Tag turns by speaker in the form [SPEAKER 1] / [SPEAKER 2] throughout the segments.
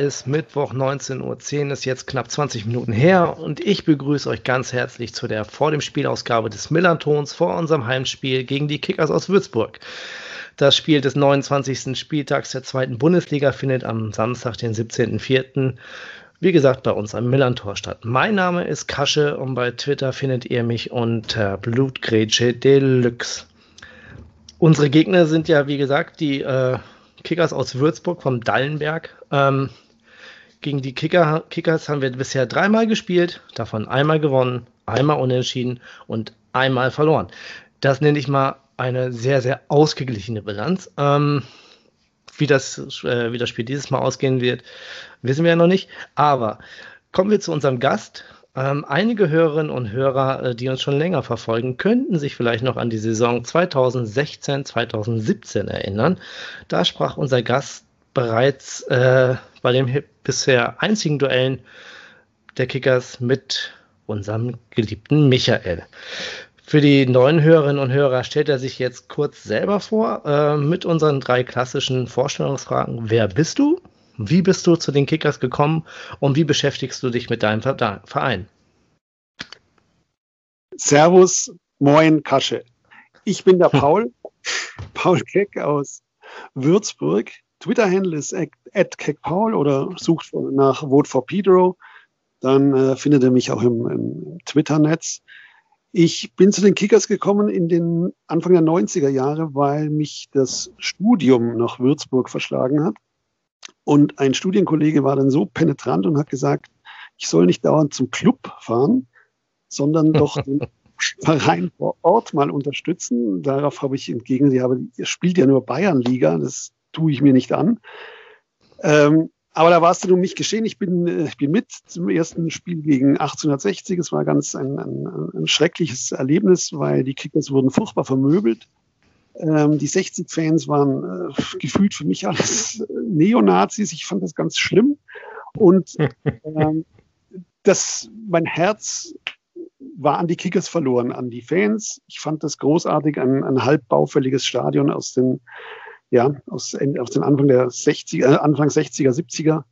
[SPEAKER 1] ist Mittwoch 19.10 Uhr, ist jetzt knapp 20 Minuten her und ich begrüße euch ganz herzlich zu der vor dem Spielausgabe des Millantons vor unserem Heimspiel gegen die Kickers aus Würzburg. Das Spiel des 29. Spieltags der zweiten Bundesliga findet am Samstag, den 17.04. Wie gesagt, bei uns am Millantor statt. Mein Name ist Kasche und bei Twitter findet ihr mich unter Blutgrätsche Deluxe. Unsere Gegner sind ja, wie gesagt, die äh, Kickers aus Würzburg vom Dallenberg. Ähm, gegen die Kicker, Kickers haben wir bisher dreimal gespielt, davon einmal gewonnen, einmal unentschieden und einmal verloren. Das nenne ich mal eine sehr, sehr ausgeglichene Bilanz. Ähm, wie, das, äh, wie das Spiel dieses Mal ausgehen wird, wissen wir ja noch nicht. Aber kommen wir zu unserem Gast. Ähm, einige Hörerinnen und Hörer, äh, die uns schon länger verfolgen, könnten sich vielleicht noch an die Saison 2016, 2017 erinnern. Da sprach unser Gast bereits äh, bei den bisher einzigen Duellen der Kickers mit unserem geliebten Michael. Für die neuen Hörerinnen und Hörer stellt er sich jetzt kurz selber vor äh, mit unseren drei klassischen Vorstellungsfragen. Wer bist du? Wie bist du zu den Kickers gekommen und wie beschäftigst du dich mit deinem Verein?
[SPEAKER 2] Servus, moin, Kasche. Ich bin der Paul, Paul Keck aus Würzburg. Twitter-Handle ist at keckpaul oder sucht nach Vote for Pedro. Dann äh, findet ihr mich auch im, im Twitter-Netz. Ich bin zu den Kickers gekommen in den Anfang der 90er Jahre, weil mich das Studium nach Würzburg verschlagen hat. Und ein Studienkollege war dann so penetrant und hat gesagt, ich soll nicht dauernd zum Club fahren, sondern doch den Verein vor Ort mal unterstützen. Darauf habe ich entgegen, aber ihr spielt ja nur Bayernliga, das tue ich mir nicht an. Ähm, aber da war es dann um mich geschehen. Ich bin, äh, ich bin mit zum ersten Spiel gegen 1860. Es war ganz ein, ein, ein schreckliches Erlebnis, weil die Kickers wurden furchtbar vermöbelt. Ähm, die 60-Fans waren äh, gefühlt für mich alles Neonazis. Ich fand das ganz schlimm. Und ähm, das, mein Herz war an die Kickers verloren, an die Fans. Ich fand das großartig, ein, ein halb baufälliges Stadion aus den, ja, aus, aus den Anfang der 60er, äh, Anfang 60er, 70er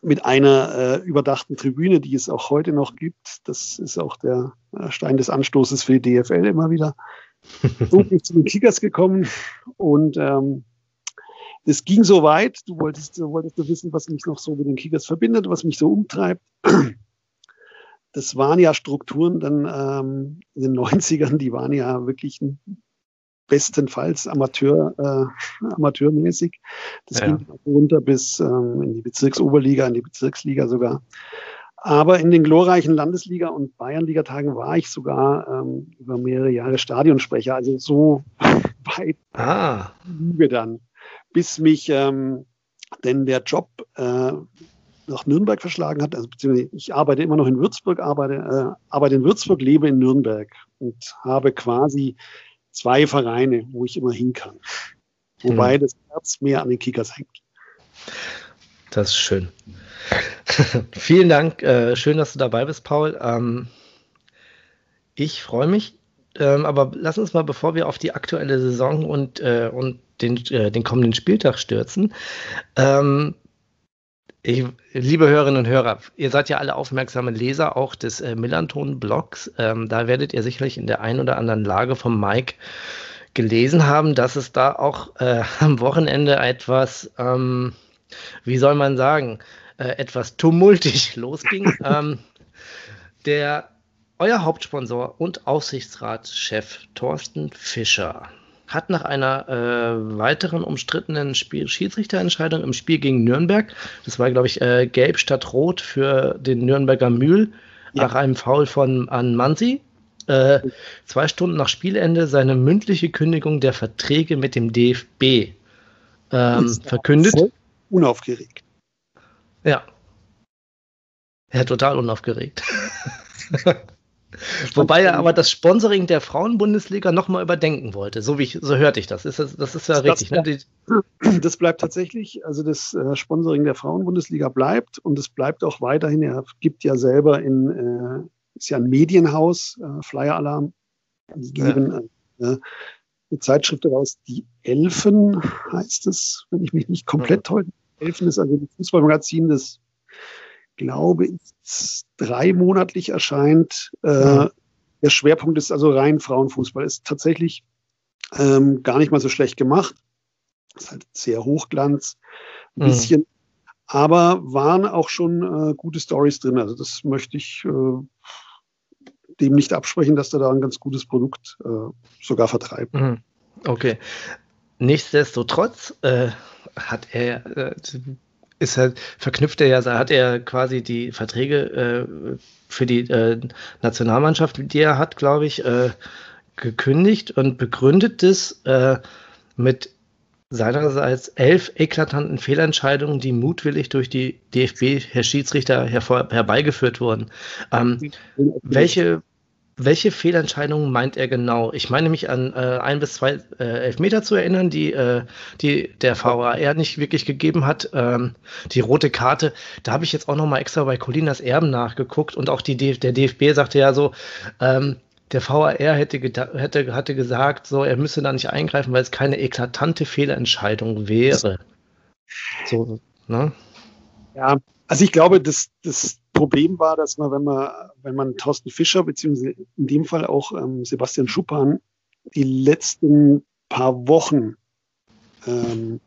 [SPEAKER 2] mit einer äh, überdachten Tribüne, die es auch heute noch gibt. Das ist auch der äh, Stein des Anstoßes für die DFL immer wieder. So bin ich zu den Kickers gekommen und ähm, das ging so weit. Du wolltest, du wolltest du wissen, was mich noch so mit den Kickers verbindet, was mich so umtreibt. Das waren ja Strukturen dann ähm, in den 90ern, die waren ja wirklich bestenfalls Amateur, äh, amateurmäßig. Das ja. ging runter bis ähm, in die Bezirksoberliga, in die Bezirksliga sogar. Aber in den glorreichen Landesliga- und Bayernliga-Tagen war ich sogar ähm, über mehrere Jahre Stadionsprecher. Also so weit ah. Lüge dann, bis mich ähm, denn der Job äh, nach Nürnberg verschlagen hat. Also beziehungsweise ich arbeite immer noch in Würzburg, arbeite, äh, arbeite in Würzburg, lebe in Nürnberg und habe quasi zwei Vereine, wo ich immer hin kann. Wobei hm. das Herz mehr an den Kickers hängt.
[SPEAKER 1] Das ist schön. Vielen Dank. Äh, schön, dass du dabei bist, Paul. Ähm, ich freue mich. Ähm, aber lass uns mal, bevor wir auf die aktuelle Saison und, äh, und den, äh, den kommenden Spieltag stürzen. Ähm, ich, liebe Hörerinnen und Hörer, ihr seid ja alle aufmerksame Leser auch des äh, Millanton-Blogs. Ähm, da werdet ihr sicherlich in der einen oder anderen Lage vom Mike gelesen haben, dass es da auch äh, am Wochenende etwas, ähm, wie soll man sagen, äh, etwas tumultig losging. ähm, der euer Hauptsponsor und Aufsichtsratschef Thorsten Fischer hat nach einer äh, weiteren umstrittenen Spiel Schiedsrichterentscheidung im Spiel gegen Nürnberg, das war glaube ich äh, gelb statt rot für den Nürnberger Mühl, ja. nach einem Foul von an Mansi, äh, zwei Stunden nach Spielende seine mündliche Kündigung der Verträge mit dem DFB ähm, verkündet.
[SPEAKER 2] Unaufgeregt.
[SPEAKER 1] Ja. Er total unaufgeregt. Wobei er aber das Sponsoring der Frauenbundesliga nochmal überdenken wollte, so wie ich, so hörte ich das. Ist das, das ist ja das richtig,
[SPEAKER 2] bleibt, ne? Das bleibt tatsächlich, also das äh, Sponsoring der Frauenbundesliga bleibt und es bleibt auch weiterhin. Er gibt ja selber in, äh, ist ja ein Medienhaus, äh, Flyer Alarm, die geben ja. äh, eine Zeitschrift daraus, die Elfen heißt es, wenn ich mich nicht komplett ja. heute. Elfen ist also ein Fußballmagazin, das glaube ich, dreimonatlich erscheint. Äh, der Schwerpunkt ist also rein Frauenfußball. Ist tatsächlich ähm, gar nicht mal so schlecht gemacht. Ist halt sehr Hochglanz, ein mhm. bisschen. Aber waren auch schon äh, gute Stories drin. Also das möchte ich äh, dem nicht absprechen, dass er da ein ganz gutes Produkt äh, sogar vertreibt.
[SPEAKER 1] Mhm. Okay. Nichtsdestotrotz äh, hat er äh, ist halt, verknüpft er ja, hat er quasi die Verträge äh, für die äh, Nationalmannschaft, die er hat, glaube ich, äh, gekündigt und begründet das äh, mit seinerseits elf eklatanten Fehlentscheidungen, die mutwillig durch die DFB, Herr Schiedsrichter, hervor, herbeigeführt wurden. Ähm, welche, welche Fehlentscheidungen meint er genau? Ich meine mich an äh, ein bis zwei äh, Elfmeter zu erinnern, die, äh, die der VAR nicht wirklich gegeben hat. Ähm, die rote Karte, da habe ich jetzt auch noch mal extra bei Colinas Erben nachgeguckt und auch die, der DFB sagte ja so, ähm, der VAR hätte, hätte, hatte gesagt, so, er müsse da nicht eingreifen, weil es keine eklatante Fehlentscheidung wäre.
[SPEAKER 2] So, ne? Ja, also ich glaube, das, das Problem war, dass man, wenn man, wenn man Thorsten Fischer, beziehungsweise in dem Fall auch ähm, Sebastian Schuppan, die letzten paar Wochen ähm,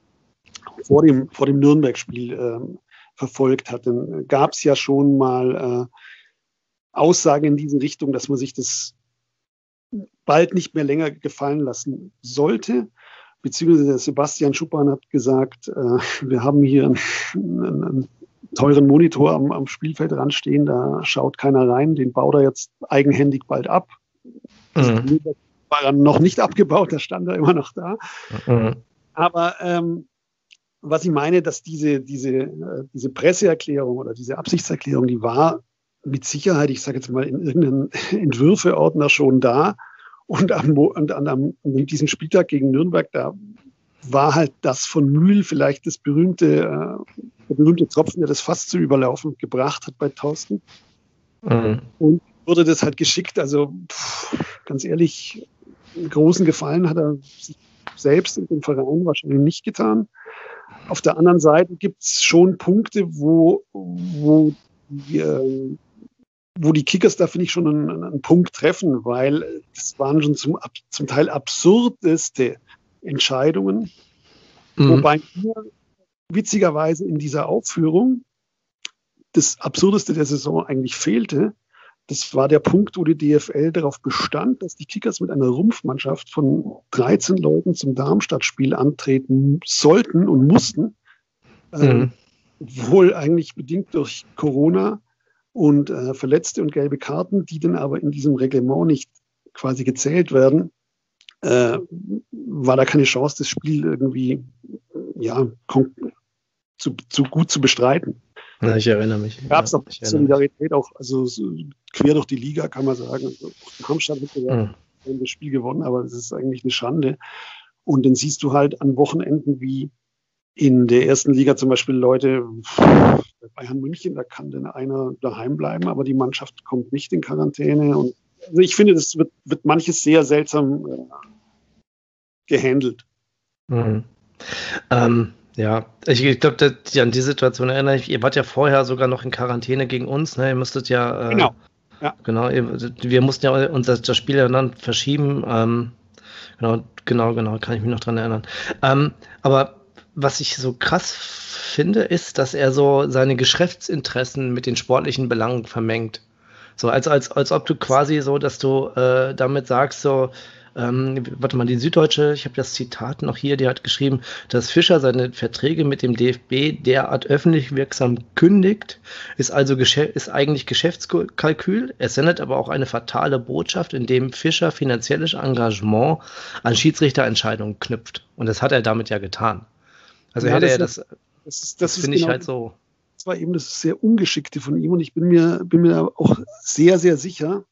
[SPEAKER 2] vor dem, vor dem Nürnberg-Spiel ähm, verfolgt hat, dann gab es ja schon mal äh, Aussagen in diese Richtung, dass man sich das bald nicht mehr länger gefallen lassen sollte. Beziehungsweise Sebastian Schuppan hat gesagt, äh, wir haben hier einen, einen, teuren Monitor am, am Spielfeld stehen, da schaut keiner rein, den baut er jetzt eigenhändig bald ab. Mhm. war dann noch nicht abgebaut, der stand da immer noch da. Mhm. Aber ähm, was ich meine, dass diese, diese, äh, diese Presseerklärung oder diese Absichtserklärung, die war mit Sicherheit, ich sage jetzt mal, in irgendeinem Entwürfeordner schon da. Und am, und an, am, an diesem Spieltag gegen Nürnberg, da war halt das von Mühl vielleicht das berühmte, äh, der berühmte Tropfen, der das fast zu überlaufen gebracht hat bei Thorsten. Mhm. Und wurde das halt geschickt. Also pff, ganz ehrlich, einen großen Gefallen hat er sich selbst und dem Verein wahrscheinlich nicht getan. Auf der anderen Seite gibt es schon Punkte, wo, wo, die, äh, wo die Kickers da, finde ich, schon einen, einen, Punkt treffen, weil das waren schon zum, zum Teil absurdeste Entscheidungen. Mhm. Wobei mir witzigerweise in dieser Aufführung das Absurdeste der Saison eigentlich fehlte. Das war der Punkt, wo die DFL darauf bestand, dass die Kickers mit einer Rumpfmannschaft von 13 Leuten zum Darmstadt-Spiel antreten sollten und mussten. Mhm. Ähm, wohl eigentlich bedingt durch Corona und äh, Verletzte und gelbe Karten, die dann aber in diesem Reglement nicht quasi gezählt werden äh, war da keine Chance, das Spiel irgendwie ja, zu, zu gut zu bestreiten.
[SPEAKER 1] Ja, ich erinnere mich.
[SPEAKER 2] Gab es ja, auch Solidarität, auch also so quer durch die Liga, kann man sagen. Also, Hamstadt hat gesagt, mhm. das Spiel gewonnen, aber das ist eigentlich eine Schande. Und dann siehst du halt an Wochenenden wie in der ersten Liga zum Beispiel Leute, Bayern München, da kann denn einer daheim bleiben, aber die Mannschaft kommt nicht in Quarantäne. Und also ich finde, das wird, wird manches sehr seltsam äh, gehandelt.
[SPEAKER 1] Mhm. Ähm, ja, ich, ich glaube, an die Situation erinnere ich. Ihr wart ja vorher sogar noch in Quarantäne gegen uns, ne? Ihr müsstet ja.
[SPEAKER 2] Äh, genau.
[SPEAKER 1] Ja. Genau, wir mussten ja unser das Spiel ja dann verschieben. Ähm, genau, genau, genau, kann ich mich noch dran erinnern. Ähm, aber was ich so krass finde, ist, dass er so seine Geschäftsinteressen mit den sportlichen Belangen vermengt. So als, als, als ob du quasi so, dass du äh, damit sagst, so, ähm, warte mal, die Süddeutsche, ich habe das Zitat noch hier, die hat geschrieben, dass Fischer seine Verträge mit dem DFB derart öffentlich wirksam kündigt, ist also ist eigentlich Geschäftskalkül. Es sendet aber auch eine fatale Botschaft, indem Fischer finanzielles Engagement an Schiedsrichterentscheidungen knüpft. Und das hat er damit ja getan. Also ja, hätte er das, das, das, das finde genau ich halt so.
[SPEAKER 2] Das war eben das sehr Ungeschickte von ihm und ich bin mir, bin mir auch sehr, sehr sicher,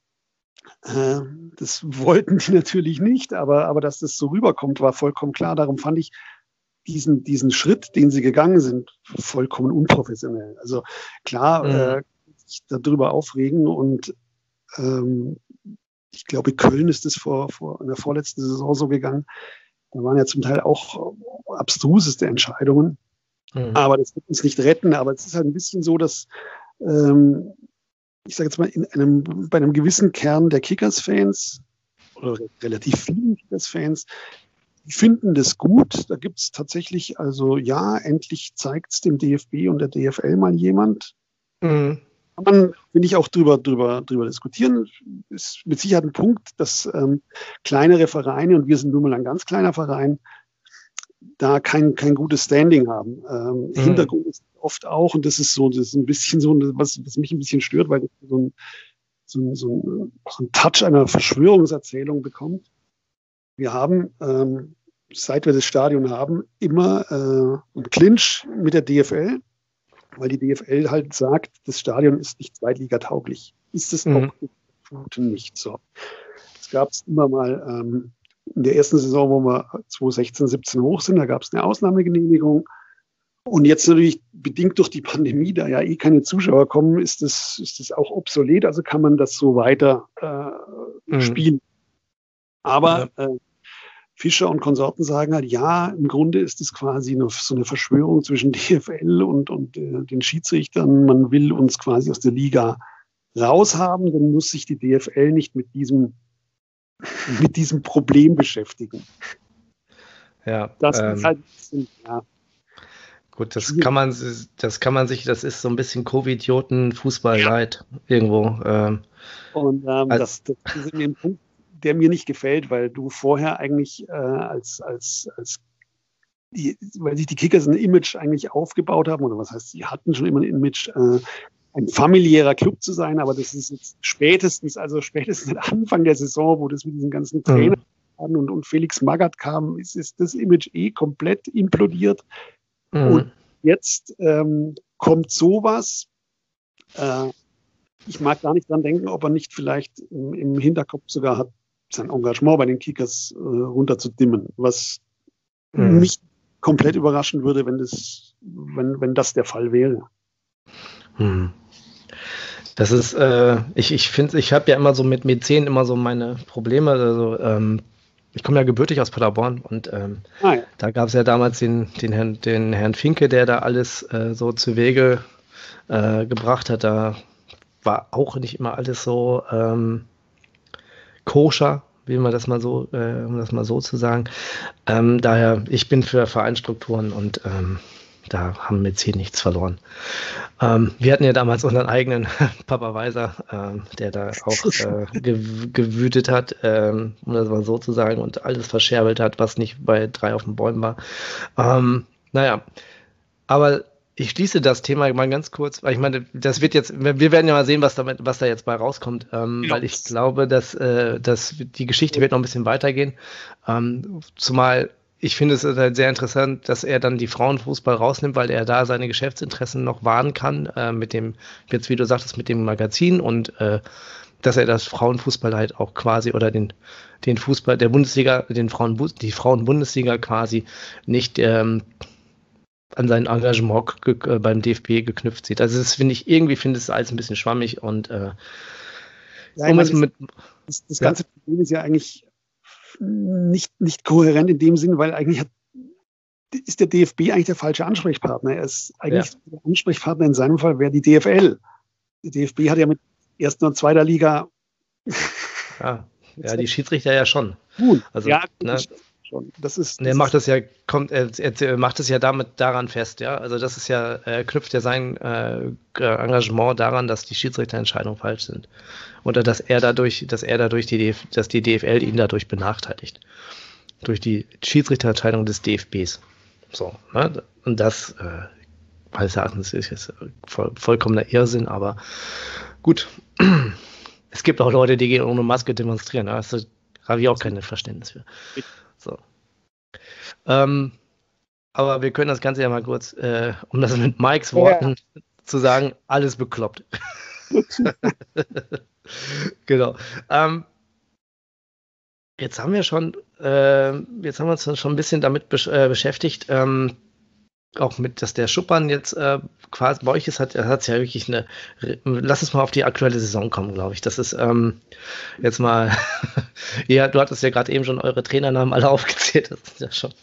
[SPEAKER 2] das wollten die natürlich nicht, aber, aber dass das so rüberkommt, war vollkommen klar. Darum fand ich diesen, diesen Schritt, den sie gegangen sind, vollkommen unprofessionell. Also klar, mhm. äh, sich darüber aufregen und ähm, ich glaube, Köln ist es vor, vor in der vorletzten Saison so gegangen. Da waren ja zum Teil auch abstruseste Entscheidungen. Mhm. Aber das wird uns nicht retten. Aber es ist halt ein bisschen so, dass ähm, ich sage jetzt mal, in einem, bei einem gewissen Kern der Kickers-Fans oder relativ vielen Kickers-Fans, die finden das gut. Da gibt es tatsächlich, also ja, endlich zeigt es dem DFB und der DFL mal jemand. Mhm. Kann man, will ich, auch drüber, drüber, drüber diskutieren. Ist mit Sicherheit ein Punkt, dass ähm, kleinere Vereine, und wir sind nun mal ein ganz kleiner Verein, da kein, kein gutes Standing haben. Ähm, mhm. Hintergrund ist oft auch, und das ist so, das ist ein bisschen so, was, was mich ein bisschen stört, weil so ein, so ein, so ein, so ein Touch einer Verschwörungserzählung bekommt. Wir haben, ähm, seit wir das Stadion haben, immer äh, einen Clinch mit der DFL, weil die DFL halt sagt, das Stadion ist nicht zweitligatauglich. Ist es mhm. auch nicht so. Es gab es immer mal ähm, in der ersten Saison, wo wir 2016, 17 hoch sind, da gab es eine Ausnahmegenehmigung. Und jetzt natürlich bedingt durch die Pandemie, da ja eh keine Zuschauer kommen, ist das, ist das auch obsolet. Also kann man das so weiter äh, mhm. spielen. Aber ja. äh, Fischer und Konsorten sagen halt, ja, im Grunde ist es quasi eine, so eine Verschwörung zwischen DFL und, und äh, den Schiedsrichtern. Man will uns quasi aus der Liga raushaben, dann muss sich die DFL nicht mit diesem mit diesem Problem beschäftigen.
[SPEAKER 1] Ja, das ähm, ist halt ja. Gut, das kann man, das kann man sich, das ist so ein bisschen Covid-Idioten Fußball ja. irgendwo. Ähm,
[SPEAKER 2] Und ähm, das, das ist mir ein Punkt, der mir nicht gefällt, weil du vorher eigentlich äh, als, als, als die, weil sich die Kickers ein Image eigentlich aufgebaut haben, oder was heißt, sie hatten schon immer ein Image, äh, ein familiärer Club zu sein, aber das ist jetzt spätestens, also spätestens Anfang der Saison, wo das mit diesen ganzen mhm. Trainern mhm. und, und Felix Magath kam, ist, ist das Image eh komplett implodiert. Mhm. Und jetzt ähm, kommt sowas. Äh, ich mag gar nicht dran denken, ob er nicht vielleicht im, im Hinterkopf sogar hat, sein Engagement bei den Kickers äh, runterzudimmen, was mhm. mich komplett überraschen würde, wenn das, wenn, wenn das der Fall wäre.
[SPEAKER 1] Hm. Das ist, äh, ich, ich finde, ich habe ja immer so mit Mäzen immer so meine Probleme. Also, ähm, ich komme ja gebürtig aus Paderborn und ähm, ah, ja. da gab es ja damals den, den, Herrn, den Herrn Finke, der da alles äh, so zu Wege äh, gebracht hat. Da war auch nicht immer alles so ähm, koscher, wie man das mal so, äh, um das mal so zu sagen. Ähm, daher, ich bin für Vereinsstrukturen und ähm, da haben wir zehn nichts verloren. Ähm, wir hatten ja damals unseren eigenen Papa Weiser, ähm, der da auch äh, gewütet hat, ähm, um das mal so zu sagen, und alles verscherbelt hat, was nicht bei drei auf den Bäumen war. Ähm, naja, aber ich schließe das Thema mal ganz kurz, weil ich meine, das wird jetzt, wir werden ja mal sehen, was, damit, was da jetzt bei rauskommt, ähm, ja. weil ich glaube, dass, äh, dass die Geschichte wird noch ein bisschen weitergehen. Ähm, zumal ich finde es halt sehr interessant, dass er dann die Frauenfußball rausnimmt, weil er da seine Geschäftsinteressen noch wahren kann, äh, mit dem, jetzt wie du sagtest, mit dem Magazin und äh, dass er das Frauenfußball halt auch quasi oder den, den Fußball der Bundesliga, den Frauen, die Frauenbundesliga quasi nicht ähm, an sein Engagement äh, beim DFB geknüpft sieht. Also das finde ich, irgendwie finde ich es alles ein bisschen schwammig und äh,
[SPEAKER 2] ja, um meine, mit, das, das, ganze ja. Problem ist ja eigentlich nicht, nicht kohärent in dem Sinn, weil eigentlich hat, ist der DFB eigentlich der falsche Ansprechpartner. Er ist eigentlich ja. der Ansprechpartner in seinem Fall wäre die DFL. Der DFB hat ja mit erster und zweiter Liga.
[SPEAKER 1] Ja, ja die Schiedsrichter ja schon.
[SPEAKER 2] Gut, also, ja, ne, schon. Das ist,
[SPEAKER 1] das er macht das ja, kommt, er, er, macht es ja damit daran fest, ja. Also das ist ja, er knüpft ja sein äh, Engagement daran, dass die Schiedsrichterentscheidungen falsch sind. Oder dass er dadurch, dass er dadurch die DF, dass die DFL ihn dadurch benachteiligt. Durch die Schiedsrichterentscheidung des DFBs. So, ne? Und das, äh, meines Erachtens ist jetzt voll, vollkommener Irrsinn, aber gut. Es gibt auch Leute, die gehen ohne Maske demonstrieren. Da habe ich auch kein Verständnis für. So. Ähm, aber wir können das Ganze ja mal kurz, äh, um das mit Mikes Worten ja. zu sagen, alles bekloppt. genau. Ähm, jetzt haben wir schon, äh, jetzt haben wir uns schon ein bisschen damit besch äh, beschäftigt, ähm, auch mit, dass der Schuppern jetzt äh, quasi bei euch ist, hat es ja wirklich eine. Lass uns mal auf die aktuelle Saison kommen, glaube ich. Das ist ähm, jetzt mal. ja, du hattest ja gerade eben schon eure Trainernamen alle aufgezählt. Das sind ja schon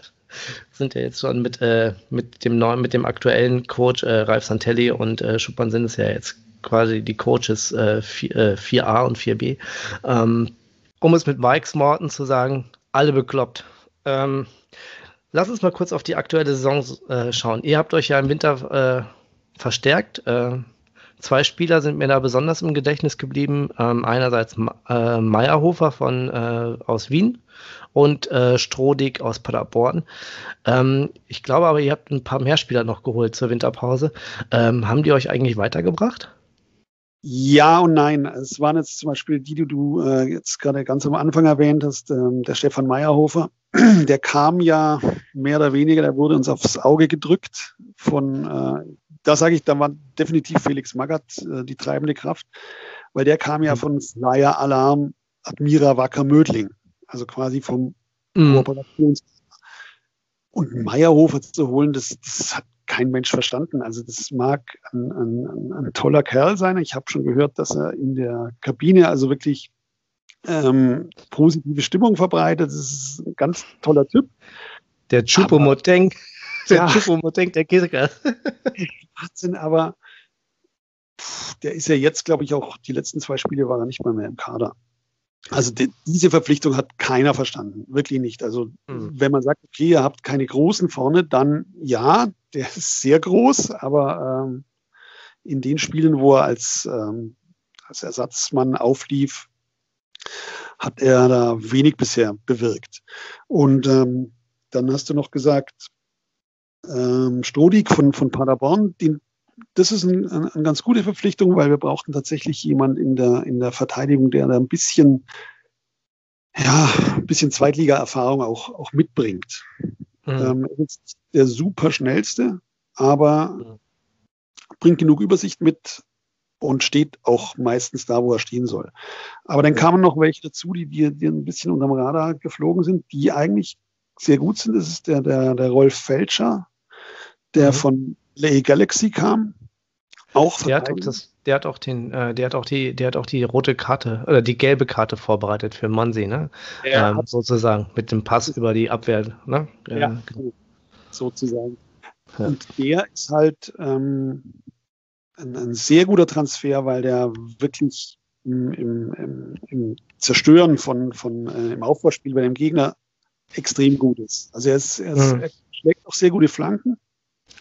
[SPEAKER 1] sind ja jetzt schon mit, äh, mit dem neuen, mit dem aktuellen Coach äh, Ralf Santelli und äh, Schuppern sind es ja jetzt quasi die Coaches äh, 4, 4a äh, und 4b. Ähm, um es mit Mike Morton zu sagen, alle bekloppt. Ähm, lass uns mal kurz auf die aktuelle Saison äh, schauen. Ihr habt euch ja im Winter äh, verstärkt. Äh, zwei Spieler sind mir da besonders im Gedächtnis geblieben. Ähm, einerseits äh, Meyerhofer von, äh, aus Wien und äh, Strodig aus Paderborn. Ähm, ich glaube aber, ihr habt ein paar mehr Spieler noch geholt zur Winterpause. Ähm, haben die euch eigentlich weitergebracht?
[SPEAKER 2] Ja und nein. Es waren jetzt zum Beispiel die, die du äh, jetzt gerade ganz am Anfang erwähnt hast, ähm, der Stefan Meyerhofer. Der kam ja mehr oder weniger, der wurde uns aufs Auge gedrückt von, äh, da sage ich, da war definitiv Felix Magath äh, die treibende Kraft, weil der kam ja mhm. von Flyer Alarm Admira Wacker Mödling, also quasi vom mhm. Kooperations. Und Meyerhofer zu holen, das, das hat kein Mensch verstanden. Also das mag ein, ein, ein toller Kerl sein. Ich habe schon gehört, dass er in der Kabine also wirklich ähm, positive Stimmung verbreitet. Das ist ein ganz toller Typ.
[SPEAKER 1] Der Chupomoteng, der ja, Chupomoteng der Kirche.
[SPEAKER 2] Wahnsinn, aber pff, der ist ja jetzt, glaube ich, auch die letzten zwei Spiele war er nicht mal mehr im Kader. Also die, diese Verpflichtung hat keiner verstanden, wirklich nicht. Also mhm. wenn man sagt, okay, ihr habt keine Großen vorne, dann ja, der ist sehr groß, aber ähm, in den Spielen, wo er als, ähm, als Ersatzmann auflief, hat er da wenig bisher bewirkt. Und ähm, dann hast du noch gesagt, ähm, Stodik von, von Paderborn, den, das ist ein, ein, eine ganz gute Verpflichtung, weil wir brauchten tatsächlich jemand in der, in der Verteidigung, der da ein bisschen, ja, ein bisschen Zweitliga-Erfahrung auch, auch mitbringt. Mhm. Ähm, ist der super schnellste, aber mhm. bringt genug Übersicht mit und steht auch meistens da, wo er stehen soll. Aber dann kamen noch welche dazu, die, die, die ein bisschen unterm Radar geflogen sind, die eigentlich sehr gut sind. Das ist der, der, der Rolf Felscher, der mhm. von LA Galaxy kam.
[SPEAKER 1] Auch auch das, der hat auch den, äh, der hat auch die, der hat auch die rote Karte oder die gelbe Karte vorbereitet für Mansi, ne? Ähm, sozusagen mit dem Pass über die Abwehr, ne?
[SPEAKER 2] Ja, ja genau. sozusagen. Ja. Und der ist halt ähm, ein, ein, sehr guter Transfer, weil der wirklich im, im, im, im Zerstören von, von äh, im Aufbauspiel bei dem Gegner extrem gut ist. Also er, ist, er, ist, mhm. er schlägt auch sehr gute Flanken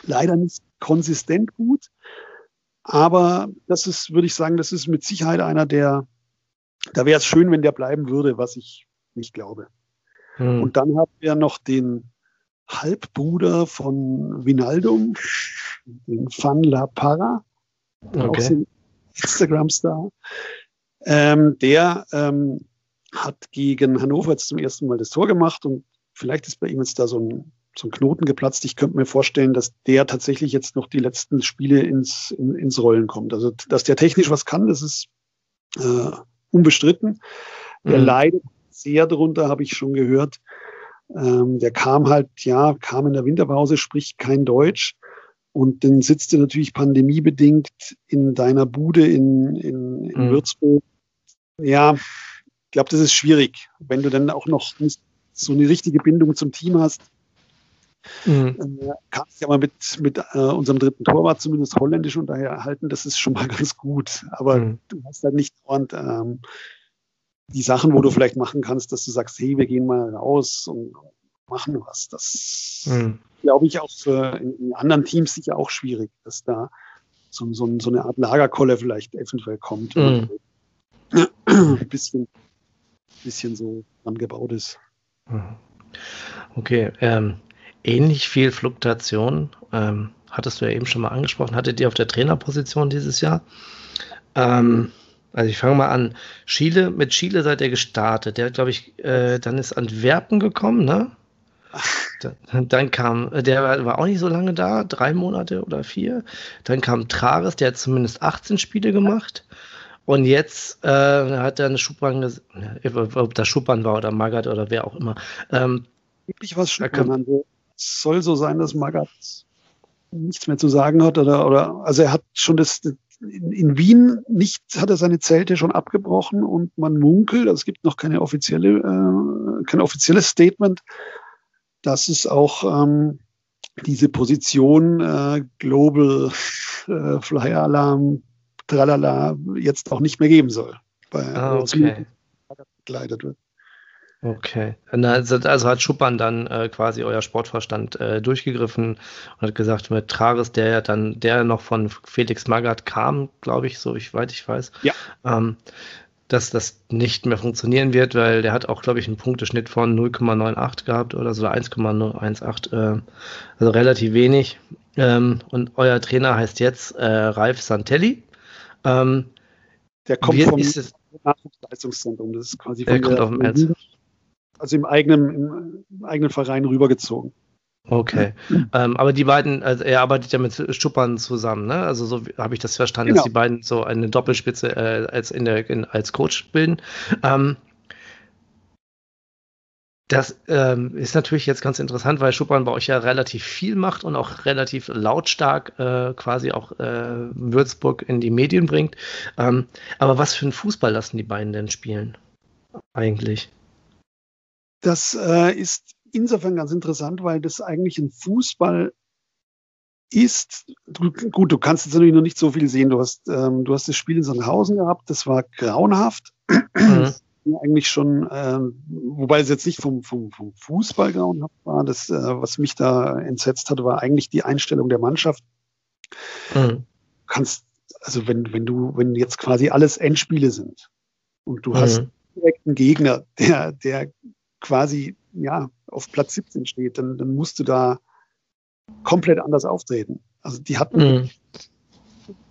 [SPEAKER 2] leider nicht konsistent gut. Aber das ist, würde ich sagen, das ist mit Sicherheit einer, der, da wäre es schön, wenn der bleiben würde, was ich nicht glaube. Hm. Und dann haben wir noch den Halbbruder von Vinaldum, den Van La Parra, okay. auch so ein Instagram-Star. Ähm, der ähm, hat gegen Hannover jetzt zum ersten Mal das Tor gemacht und vielleicht ist bei ihm jetzt da so ein so ein Knoten geplatzt. Ich könnte mir vorstellen, dass der tatsächlich jetzt noch die letzten Spiele ins, in, ins Rollen kommt. Also, dass der technisch was kann, das ist äh, unbestritten. Der mhm. leidet sehr drunter, habe ich schon gehört. Ähm, der kam halt, ja, kam in der Winterpause, spricht kein Deutsch. Und dann sitzt du natürlich pandemiebedingt in deiner Bude in, in, in mhm. Würzburg. Ja, ich glaube, das ist schwierig, wenn du dann auch noch so eine richtige Bindung zum Team hast. Mhm. Äh, kannst ja mal mit, mit äh, unserem dritten Torwart zumindest holländisch unterhalten, das ist schon mal ganz gut. Aber mhm. du hast halt nicht dauernd ähm, die Sachen, wo du vielleicht machen kannst, dass du sagst, hey, wir gehen mal raus und machen was. Das mhm. glaube ich auch für in, in, anderen Teams sicher auch schwierig, dass da so, so, so eine Art Lagerkolle vielleicht eventuell kommt. Mhm. Ein bisschen, bisschen so angebaut ist.
[SPEAKER 1] Mhm. Okay, ähm, ähnlich viel Fluktuation. Ähm, hattest du ja eben schon mal angesprochen. Hattet ihr auf der Trainerposition dieses Jahr? Ähm, also ich fange mal an. Chile, mit Chile seid ihr gestartet. Der, glaube ich, äh, dann ist Antwerpen gekommen, ne? Dann, dann, kam, der war auch nicht so lange da, drei Monate oder vier. Dann kam Trares, der hat zumindest 18 Spiele gemacht. Und jetzt äh, hat er eine Schubban, ob das Schubban war oder Magath oder wer auch immer. Ähm,
[SPEAKER 2] Wirklich was Schubban Es soll so sein, dass Magath nichts mehr zu sagen hat oder, oder also er hat schon das, in, in, Wien nicht, hat er seine Zelte schon abgebrochen und man munkelt, also es gibt noch keine offizielle, äh, kein offizielles Statement, dass es auch ähm, diese Position äh, Global äh, Flyer Alarm tralala jetzt auch nicht mehr geben soll.
[SPEAKER 1] Bei, ah, okay.
[SPEAKER 2] Gekleidet wird.
[SPEAKER 1] Okay. Also, hat Schuppan dann äh, quasi euer Sportverstand äh, durchgegriffen und hat gesagt, mit Traris, der ja dann, der noch von Felix Magath kam, glaube ich, so ich weit ich weiß,
[SPEAKER 2] ja.
[SPEAKER 1] ähm, dass das nicht mehr funktionieren wird, weil der hat auch, glaube ich, einen Punkteschnitt von 0,98 gehabt oder so 1,018, äh, also relativ wenig. Ähm, und euer Trainer heißt jetzt äh, Ralf Santelli. Ähm,
[SPEAKER 2] der kommt vom
[SPEAKER 1] Nachwuchsleistungszentrum. Das ist quasi der kommt auf dem Ernst.
[SPEAKER 2] Also im eigenen, im eigenen Verein rübergezogen.
[SPEAKER 1] Okay. ähm, aber die beiden, also er arbeitet ja mit Stuppern zusammen, ne? Also so habe ich das verstanden, genau. dass die beiden so eine Doppelspitze äh, als in der in, als Coach bilden. Ähm, das ähm, ist natürlich jetzt ganz interessant, weil Schuppan bei euch ja relativ viel macht und auch relativ lautstark äh, quasi auch äh, Würzburg in die Medien bringt. Ähm, aber was für einen Fußball lassen die beiden denn spielen? Eigentlich.
[SPEAKER 2] Das äh, ist insofern ganz interessant, weil das eigentlich ein Fußball ist. Du, gut, du kannst jetzt natürlich noch nicht so viel sehen. Du hast, ähm, du hast das Spiel in Sandhausen gehabt, das war grauenhaft. Mhm eigentlich schon, äh, wobei es jetzt nicht vom, vom, vom Fußball grauenhaft war. Das, äh, was mich da entsetzt hat, war eigentlich die Einstellung der Mannschaft. Mhm. Kannst, also wenn, wenn du, wenn jetzt quasi alles Endspiele sind und du mhm. hast direkt einen Gegner, der, der quasi ja auf Platz 17 steht, dann, dann musst du da komplett anders auftreten. Also die hatten mhm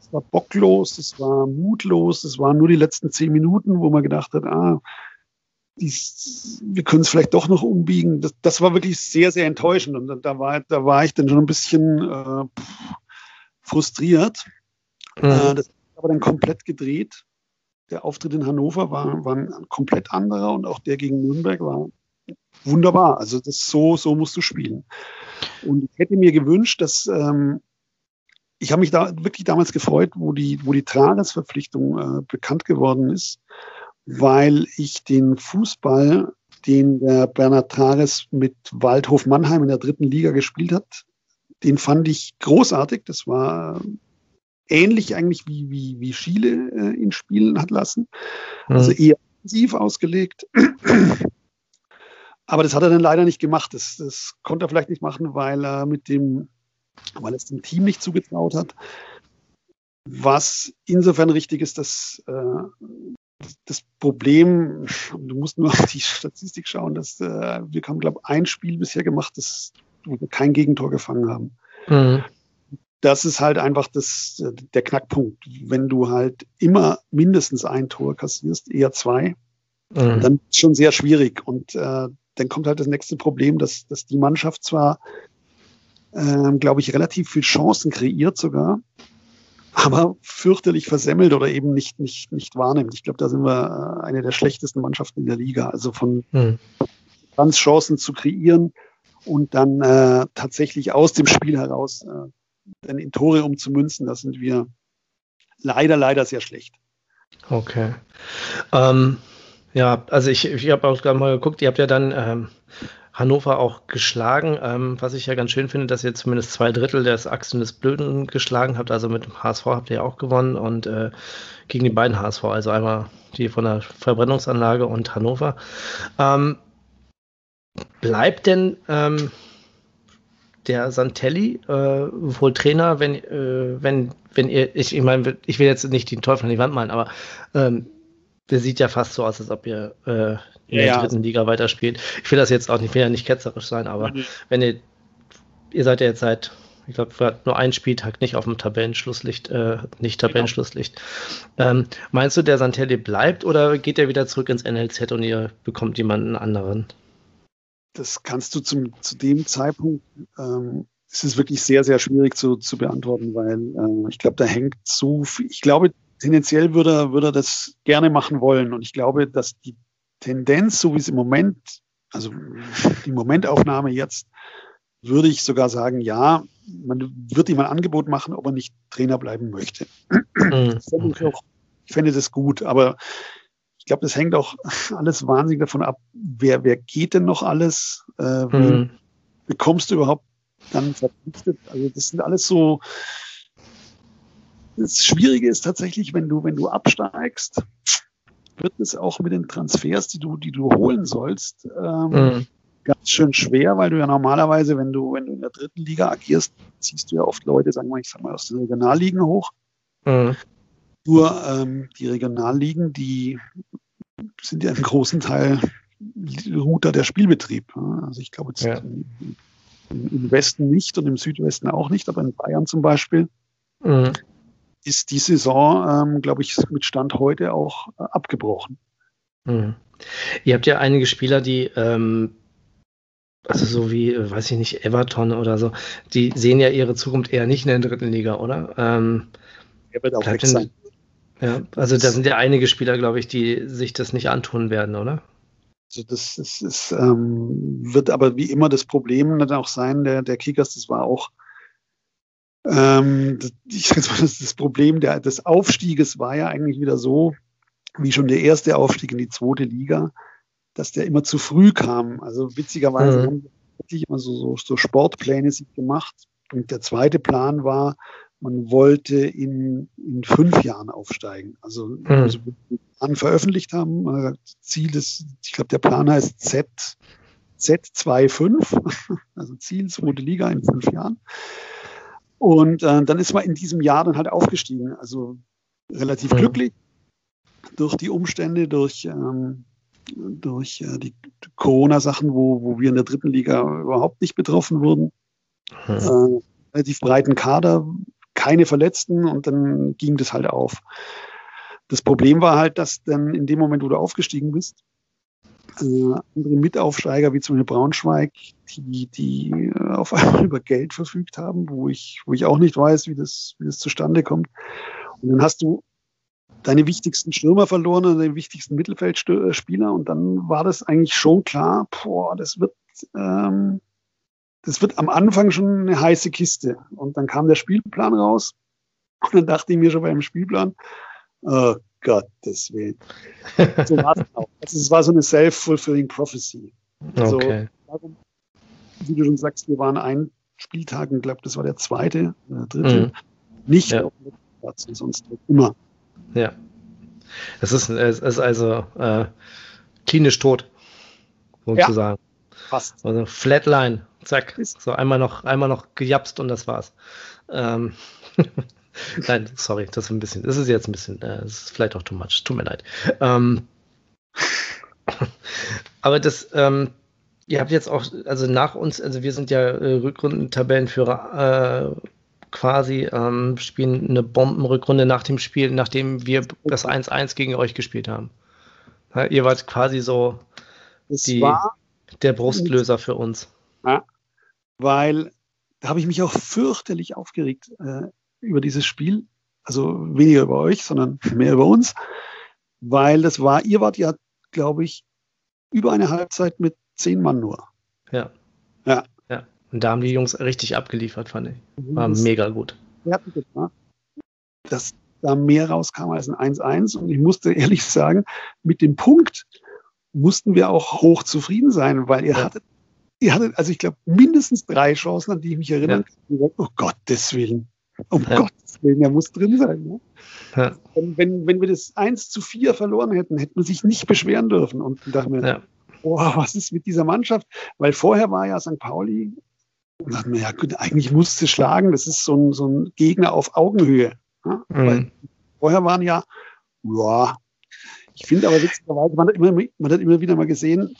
[SPEAKER 2] es war bocklos, es war mutlos, es waren nur die letzten zehn Minuten, wo man gedacht hat, ah, dies, wir können es vielleicht doch noch umbiegen. Das, das, war wirklich sehr, sehr enttäuschend. Und da war, da war ich dann schon ein bisschen äh, frustriert. Mhm. Äh, das aber dann komplett gedreht. Der Auftritt in Hannover war, war ein komplett anderer und auch der gegen Nürnberg war wunderbar. Also das so, so musst du spielen. Und ich hätte mir gewünscht, dass ähm, ich habe mich da wirklich damals gefreut, wo die, wo die Tragesverpflichtung äh, bekannt geworden ist, weil ich den Fußball, den der Bernhard Trages mit Waldhof Mannheim in der dritten Liga gespielt hat, den fand ich großartig. Das war ähnlich eigentlich wie, wie, wie Schiele äh, ihn spielen hat lassen. Mhm. Also eher offensiv ausgelegt. Aber das hat er dann leider nicht gemacht. Das, das konnte er vielleicht nicht machen, weil er mit dem weil es dem Team nicht zugetraut hat. Was insofern richtig ist, dass äh, das Problem, du musst nur auf die Statistik schauen, dass äh, wir haben, glaube ich, ein Spiel bisher gemacht, das, wo wir kein Gegentor gefangen haben. Mhm. Das ist halt einfach das, der Knackpunkt. Wenn du halt immer mindestens ein Tor kassierst, eher zwei, mhm. dann ist schon sehr schwierig. Und äh, dann kommt halt das nächste Problem, dass, dass die Mannschaft zwar ähm, glaube ich, relativ viel Chancen kreiert sogar, aber fürchterlich versemmelt oder eben nicht, nicht, nicht wahrnimmt. Ich glaube, da sind wir äh, eine der schlechtesten Mannschaften in der Liga. Also von hm. ganz Chancen zu kreieren und dann äh, tatsächlich aus dem Spiel heraus äh, dann in Tore umzumünzen, da sind wir leider, leider sehr schlecht.
[SPEAKER 1] Okay. Ähm, ja, also ich, ich habe auch gerade mal geguckt, ihr habt ja dann ähm, Hannover auch geschlagen, ähm, was ich ja ganz schön finde, dass ihr zumindest zwei Drittel des Achsen des Blöden geschlagen habt. Also mit dem HSV habt ihr ja auch gewonnen und äh, gegen die beiden HSV, also einmal die von der Verbrennungsanlage und Hannover. Ähm, bleibt denn ähm, der Santelli äh, wohl Trainer, wenn, äh, wenn, wenn ihr, ich, ich meine, ich will jetzt nicht den Teufel an die Wand malen, aber ähm, der sieht ja fast so aus, als ob ihr äh, in ja, der dritten Liga weiterspielt. Ich will das jetzt auch nicht, will ja nicht ketzerisch sein, aber mhm. wenn ihr, ihr seid ja jetzt seit, ich glaube, nur ein Spieltag nicht auf dem Tabellenschlusslicht, äh, nicht genau. Tabellenschlusslicht. Genau. Ähm, meinst du, der Santelli bleibt oder geht er wieder zurück ins NLZ und ihr bekommt jemanden anderen?
[SPEAKER 2] Das kannst du zum, zu dem Zeitpunkt, ähm, es ist wirklich sehr, sehr schwierig zu, zu beantworten, weil äh, ich glaube, da hängt so viel, ich glaube, tendenziell würde er, würde er das gerne machen wollen. Und ich glaube, dass die Tendenz, so wie es im Moment, also die Momentaufnahme jetzt, würde ich sogar sagen, ja, man wird ihm ein Angebot machen, ob er nicht Trainer bleiben möchte. Mhm. Ich, fände das gut, aber glaube, das hängt auch alles wahnsinnig davon ab, wer, wer geht denn noch alles, äh, mhm. bekommst du überhaupt dann verpflichtet. Also das sind alles so. Das Schwierige ist tatsächlich, wenn du, wenn du absteigst, wird es auch mit den Transfers, die du, die du holen sollst, ähm, mhm. ganz schön schwer, weil du ja normalerweise, wenn du, wenn du in der dritten Liga agierst, ziehst du ja oft Leute, sagen wir, ich sag mal, aus den Regionalligen hoch. Mhm. Nur ähm, die Regionalligen, die sind ja im großen Teil Router der Spielbetrieb. Also ich glaube, ja im Westen nicht und im Südwesten auch nicht, aber in Bayern zum Beispiel mhm. ist die Saison, ähm, glaube ich, mit Stand heute auch äh, abgebrochen.
[SPEAKER 1] Mhm. Ihr habt ja einige Spieler, die, ähm, also so wie, äh, weiß ich nicht, Everton oder so, die sehen ja ihre Zukunft eher nicht in der dritten Liga, oder? Ähm, er wird auch weg sein. Ja, also da sind ja einige Spieler, glaube ich, die sich das nicht antun werden, oder?
[SPEAKER 2] Also das, das ist, ähm, wird aber wie immer das Problem dann auch sein, der, der Kickers, das war auch ähm, ich sag mal, das, das Problem der, des Aufstieges war ja eigentlich wieder so, wie schon der erste Aufstieg in die zweite Liga, dass der immer zu früh kam. Also witzigerweise mhm. haben wir wirklich immer so, so, so Sportpläne sich gemacht. Und der zweite Plan war, man wollte in, in fünf Jahren aufsteigen. Also, mhm. also Plan veröffentlicht haben. Ziel ist, ich glaube, der Plan heißt Z, Z25, also Ziel zweite Liga in fünf Jahren. Und äh, dann ist man in diesem Jahr dann halt aufgestiegen. Also relativ mhm. glücklich durch die Umstände, durch, ähm, durch äh, die Corona-Sachen, wo, wo wir in der dritten Liga überhaupt nicht betroffen wurden. Mhm. Äh, relativ breiten Kader, keine Verletzten und dann ging das halt auf. Das Problem war halt, dass dann in dem Moment, wo du aufgestiegen bist, äh, andere Mitaufsteiger wie zum Beispiel Braunschweig, die, die äh, auf einmal über Geld verfügt haben, wo ich, wo ich auch nicht weiß, wie das, wie das zustande kommt. Und dann hast du deine wichtigsten Stürmer verloren und deine wichtigsten Mittelfeldspieler und dann war das eigentlich schon klar, boah, das wird, ähm, das wird am Anfang schon eine heiße Kiste. Und dann kam der Spielplan raus und dann dachte ich mir schon beim Spielplan, Oh Gottes Willen. So war es auch. Also es war so eine self-fulfilling prophecy. Also, okay. darum, wie du schon sagst, wir waren einen Spieltag, ich glaube, das war der zweite, der dritte, mhm. nicht ja. auf dem Platz, sonst immer.
[SPEAKER 1] Ja. Es ist, es ist also äh, klinisch tot, sozusagen. Ja, fast. Also Flatline, zack. So einmal noch, einmal noch gejapst und das war's. Ähm. Nein, sorry, das ist ein bisschen, das ist jetzt ein bisschen, äh, das ist vielleicht auch too much, tut mir leid. Ähm, aber das, ähm, ihr habt jetzt auch, also nach uns, also wir sind ja äh, Rückrundentabellenführer äh, quasi, ähm, spielen eine Bombenrückrunde nach dem Spiel, nachdem wir das 1-1 gegen euch gespielt haben. Ja, ihr wart quasi so die, der Brustlöser für uns.
[SPEAKER 2] Ja, weil da habe ich mich auch fürchterlich aufgeregt. Äh, über dieses Spiel, also weniger über euch, sondern mehr über uns, weil das war, ihr wart ja, glaube ich, über eine Halbzeit mit zehn Mann nur.
[SPEAKER 1] Ja. Ja. Ja. Und da haben die Jungs richtig abgeliefert, fand ich. Mhm. War das mega gut.
[SPEAKER 2] Dass da mehr rauskam als ein 1-1 und ich musste ehrlich sagen, mit dem Punkt mussten wir auch hoch zufrieden sein, weil ihr ja. hattet, ihr hattet, also ich glaube, mindestens drei Chancen, an die ich mich erinnere. Ja. Oh Gottes Willen. Um ja. Gottes Willen, er muss drin sein. Ne? Ja. Wenn, wenn wir das 1 zu 4 verloren hätten, hätten wir sich nicht beschweren dürfen. Und dachte mir, ja. boah, was ist mit dieser Mannschaft? Weil vorher war ja St. Pauli, und dachte mir, ja gut, eigentlich musste schlagen, das ist so ein, so ein Gegner auf Augenhöhe. Ne? Mhm. Vorher waren ja, ja, ich finde aber witzigerweise, man hat, immer, man hat immer wieder mal gesehen,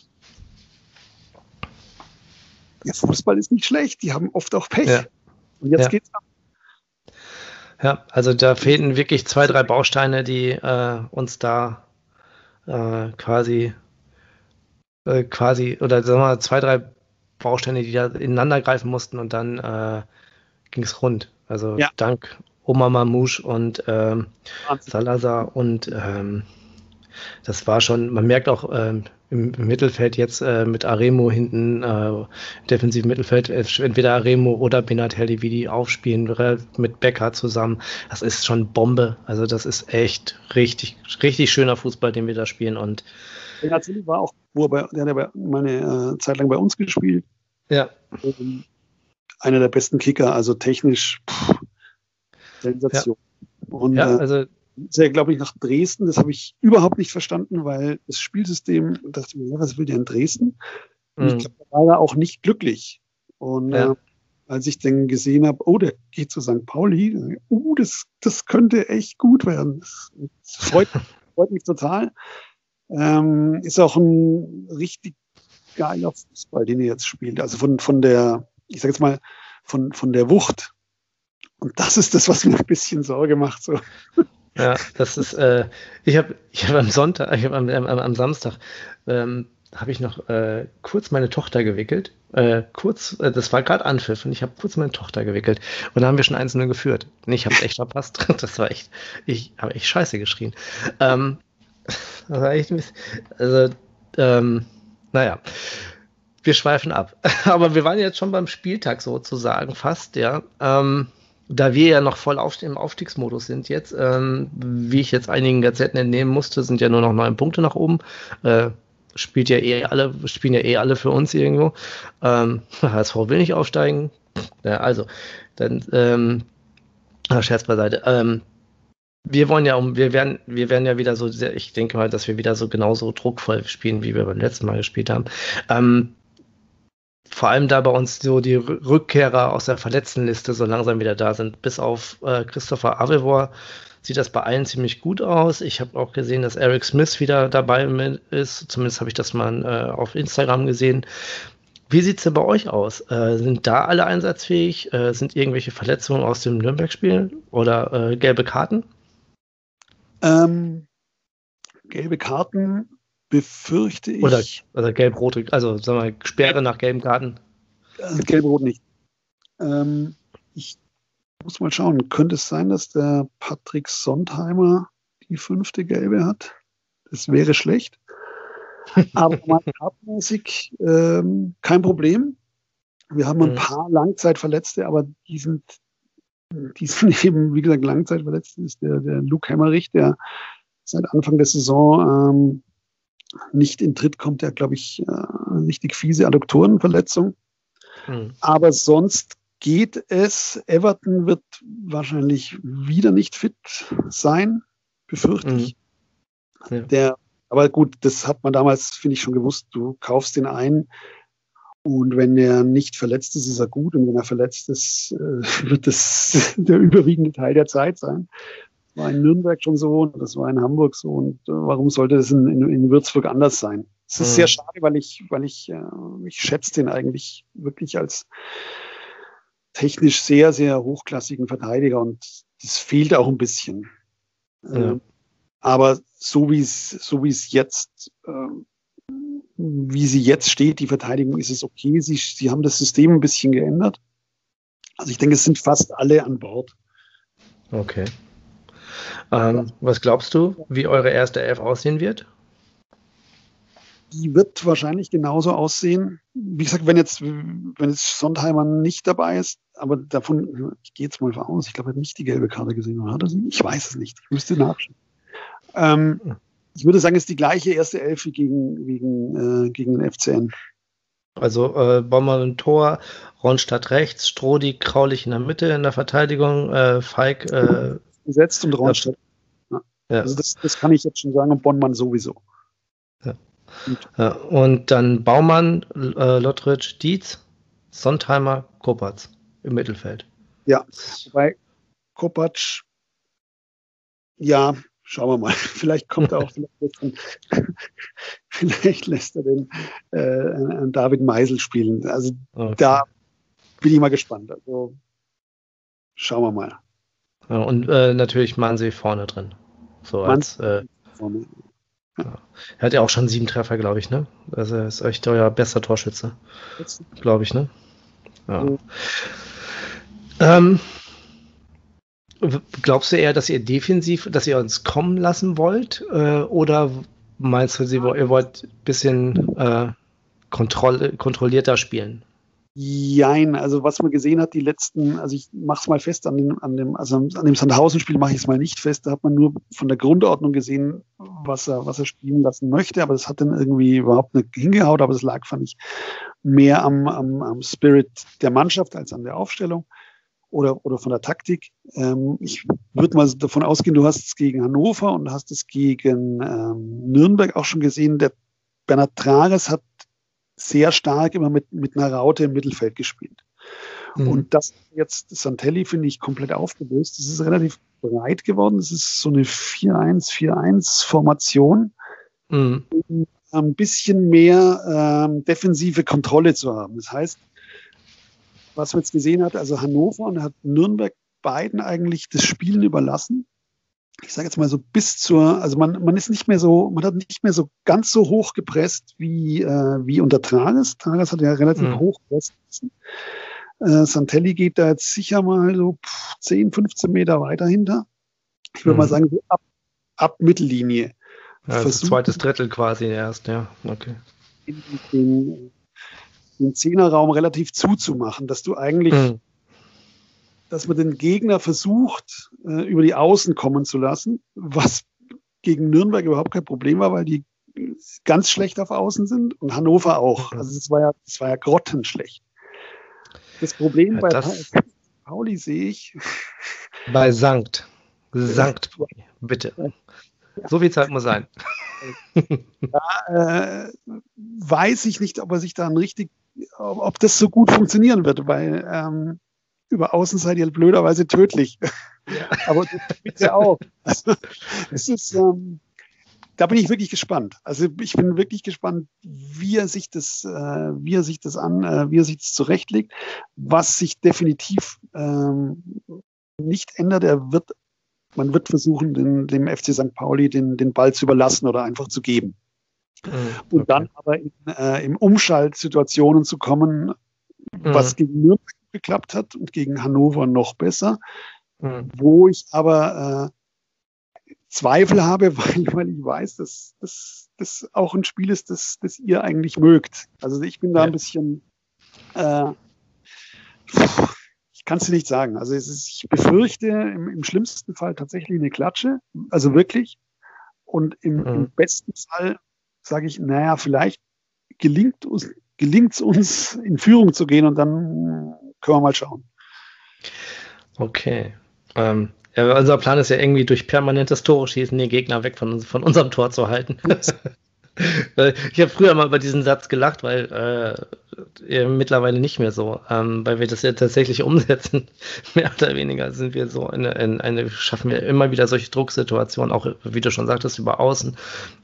[SPEAKER 2] der Fußball ist nicht schlecht, die haben oft auch Pech. Ja. Und jetzt ja. es ab
[SPEAKER 1] ja, also da fehlten wirklich zwei, drei Bausteine, die äh, uns da äh, quasi äh, quasi, oder sagen wir mal, zwei, drei Bausteine, die da ineinander greifen mussten und dann äh, ging es rund. Also ja. dank Oma Mamouche und ähm, Salazar und ähm, das war schon, man merkt auch ähm, im, im, Mittelfeld jetzt äh, mit Aremo hinten, äh, defensiven Mittelfeld, äh, entweder Aremo oder Benatelli, wie die aufspielen, mit Becker zusammen. Das ist schon Bombe. Also das ist echt richtig, richtig schöner Fußball, den wir da spielen. Und
[SPEAKER 2] Benatelli war auch, wo er bei, der hat ja meine äh, Zeit lang bei uns gespielt.
[SPEAKER 1] Ja.
[SPEAKER 2] Ähm, einer der besten Kicker, also technisch pff, Sensation.
[SPEAKER 1] Ja. Und ja,
[SPEAKER 2] äh, also er, glaube ich, nach Dresden. Das habe ich überhaupt nicht verstanden, weil das Spielsystem, dachte ich mir, was will der in Dresden? Und mhm. ich glaube, da war er auch nicht glücklich. Und ja. äh, als ich dann gesehen habe, oh, der geht zu St. Pauli, uh, das, das könnte echt gut werden. Das, das freut, freut mich total. Ähm, ist auch ein richtig geiler Fußball, den er jetzt spielt. Also von, von der, ich sag jetzt mal, von, von der Wucht. Und das ist das, was mir ein bisschen Sorge macht. So.
[SPEAKER 1] Ja, das ist, äh, ich habe ich hab am Sonntag, ich habe am, am, am, Samstag, ähm, habe ich noch äh, kurz meine Tochter gewickelt. Äh, kurz, äh, das war gerade Anpfiff und ich habe kurz meine Tochter gewickelt. Und da haben wir schon einzelne geführt. Und ich habe es echt verpasst. Das war echt, ich habe echt scheiße geschrien. Ähm, das war echt, also, ähm, naja. Wir schweifen ab. Aber wir waren jetzt schon beim Spieltag sozusagen fast, ja. Ähm, da wir ja noch voll auf, im Aufstiegsmodus sind jetzt, ähm, wie ich jetzt einigen Gazetten entnehmen musste, sind ja nur noch neun Punkte nach oben. Äh, spielt ja eh alle, spielen ja eh alle für uns irgendwo. Ähm, HSV will nicht aufsteigen. Ja, also, dann, ähm, Scherz beiseite. Ähm, wir wollen ja um, wir werden, wir werden ja wieder so sehr, ich denke mal, dass wir wieder so genauso druckvoll spielen, wie wir beim letzten Mal gespielt haben. Ähm, vor allem da bei uns so die Rückkehrer aus der Verletztenliste so langsam wieder da sind. Bis auf äh, Christopher Avevor sieht das bei allen ziemlich gut aus. Ich habe auch gesehen, dass Eric Smith wieder dabei ist. Zumindest habe ich das mal äh, auf Instagram gesehen. Wie sieht es denn bei euch aus? Äh, sind da alle einsatzfähig? Äh, sind irgendwelche Verletzungen aus dem Nürnberg-Spiel oder äh, gelbe Karten?
[SPEAKER 2] Ähm, gelbe Karten befürchte ich.
[SPEAKER 1] Oder, oder gelb-rote, also sagen wir Sperre nach gelben Karten.
[SPEAKER 2] Äh, gelb-rot nicht. Ähm, ich muss mal schauen, könnte es sein, dass der Patrick Sondheimer die fünfte gelbe hat? Das wäre schlecht. Aber mal kartenmäßig ähm, kein Problem. Wir haben ein mhm. paar Langzeitverletzte, aber die sind, die sind eben, wie gesagt, Langzeitverletzte ist der, der Luke Hemmerich, der seit Anfang der Saison ähm, nicht in Tritt kommt. Er, glaube ich, äh, richtig fiese Adduktorenverletzung. Mhm. Aber sonst geht es. Everton wird wahrscheinlich wieder nicht fit sein, befürchte ich. Mhm. Ja. Der, aber gut, das hat man damals, finde ich, schon gewusst. Du kaufst den ein und wenn er nicht verletzt ist, ist er gut. Und wenn er verletzt ist, äh, wird das der überwiegende Teil der Zeit sein war in Nürnberg schon so und das war in Hamburg so und äh, warum sollte das in, in, in, Würzburg anders sein? Es ist mhm. sehr schade, weil ich, weil ich, äh, ich schätze den eigentlich wirklich als technisch sehr, sehr hochklassigen Verteidiger und das fehlt auch ein bisschen. Ja. Äh, aber so wie es, so wie es jetzt, äh, wie sie jetzt steht, die Verteidigung, ist es okay. Sie, sie haben das System ein bisschen geändert. Also ich denke, es sind fast alle an Bord.
[SPEAKER 1] Okay. Ähm, was glaubst du, wie eure erste Elf aussehen wird?
[SPEAKER 2] Die wird wahrscheinlich genauso aussehen. Wie gesagt, wenn jetzt, wenn jetzt Sondheimer nicht dabei ist, aber davon, ich gehe jetzt mal aus, ich glaube, er hat nicht die gelbe Karte gesehen, oder hat er sie? Ich weiß es nicht. Ich müsste nachschauen. Ähm, ich würde sagen, es ist die gleiche erste Elf wie gegen, gegen, äh, gegen den FCN.
[SPEAKER 1] Also äh, Bommer und Tor, Ronstadt rechts, Strodi, Kraulich in der Mitte in der Verteidigung, äh, Feig äh,
[SPEAKER 2] gesetzt und Raunstedt. Ja. Ja. Also das, das kann ich jetzt schon sagen und Bonnmann sowieso.
[SPEAKER 1] Ja. Und, und dann Baumann, äh, Lottritsch, Dietz, Sontheimer, Kopatz im Mittelfeld.
[SPEAKER 2] Ja, wobei Kopacz, ja, schauen wir mal. Vielleicht kommt er auch, vielleicht, vielleicht lässt er den äh, David Meisel spielen. Also okay. da bin ich mal gespannt. Also schauen wir mal.
[SPEAKER 1] Ja, und äh, natürlich Mansee vorne drin. So als, äh, Ja. Er hat ja auch schon sieben Treffer, glaube ich, ne? Also er ist echt euer bester Torschütze. Glaube ich, ne? Ja. Mhm. Ähm, glaubst du eher, dass ihr defensiv, dass ihr uns kommen lassen wollt? Äh, oder meinst du, ihr wollt ein bisschen äh, kontroll kontrollierter spielen?
[SPEAKER 2] Jein, also was man gesehen hat, die letzten, also ich mache es mal fest an dem, an dem, also an dem Sandhausen-Spiel mache ich es mal nicht fest, da hat man nur von der Grundordnung gesehen, was er, was er spielen lassen möchte, aber das hat dann irgendwie überhaupt nicht hingehaut, aber das lag, fand ich, mehr am, am, am Spirit der Mannschaft als an der Aufstellung oder, oder von der Taktik. Ähm, ich würde mal davon ausgehen, du hast es gegen Hannover und hast es gegen ähm, Nürnberg auch schon gesehen. Der Bernhard Trares hat sehr stark immer mit, mit einer Raute im Mittelfeld gespielt. Mhm. Und das jetzt Santelli finde ich komplett aufgelöst. Das ist relativ breit geworden. Das ist so eine 4-1-4-1-Formation. Mhm. Um ein bisschen mehr ähm, defensive Kontrolle zu haben. Das heißt, was man jetzt gesehen hat, also Hannover und hat Nürnberg beiden eigentlich das Spielen überlassen ich sage jetzt mal so bis zur, also man, man ist nicht mehr so, man hat nicht mehr so ganz so hoch gepresst wie, äh, wie unter Trages. Trages hat ja relativ mhm. hoch gepresst. Äh, Santelli geht da jetzt sicher mal so 10, 15 Meter weiter hinter. Ich würde mhm. mal sagen, so ab, ab Mittellinie.
[SPEAKER 1] Ja, also zweites Drittel quasi erst, ja, okay.
[SPEAKER 2] Den, den Zehnerraum relativ zuzumachen, dass du eigentlich mhm dass man den Gegner versucht, äh, über die Außen kommen zu lassen, was gegen Nürnberg überhaupt kein Problem war, weil die ganz schlecht auf Außen sind und Hannover auch. Also es war ja, es war ja grottenschlecht. Das Problem ja, bei das Pauli sehe ich.
[SPEAKER 1] Bei Sankt. Sankt, bitte. So viel Zeit muss sein.
[SPEAKER 2] Da äh, weiß ich nicht, ob er sich dann richtig, ob das so gut funktionieren wird, weil ähm, über Außen seid ihr blöderweise tödlich. Ja. Aber ja auch. Also, es ist, ähm, da bin ich wirklich gespannt. Also ich bin wirklich gespannt, wie er sich das, äh, wie er sich das an, äh, wie er sich das zurechtlegt. Was sich definitiv ähm, nicht ändert, er wird, man wird versuchen, den, dem FC St. Pauli den, den Ball zu überlassen oder einfach zu geben. Mhm, okay. Und dann aber in, äh, in Umschaltsituationen zu kommen, mhm. was gegen Nürnberg geklappt hat und gegen Hannover noch besser. Mhm. Wo ich aber äh, Zweifel habe, weil, weil ich weiß, dass das auch ein Spiel ist, das, das ihr eigentlich mögt. Also ich bin da ja. ein bisschen, äh, ich kann es dir nicht sagen. Also ist, ich befürchte im, im, schlimmsten Fall tatsächlich eine Klatsche, also wirklich. Und im, mhm. im besten Fall sage ich, naja, vielleicht gelingt uns gelingt es uns, in Führung zu gehen und dann können wir mal schauen.
[SPEAKER 1] Okay. Ähm, ja, unser Plan ist ja irgendwie durch permanentes Tore schießen den Gegner weg von, von unserem Tor zu halten. ich habe früher mal über diesen Satz gelacht, weil äh, mittlerweile nicht mehr so, ähm, weil wir das ja tatsächlich umsetzen. mehr oder weniger sind wir so in, in eine, schaffen wir immer wieder solche Drucksituationen, auch wie du schon sagtest, über Außen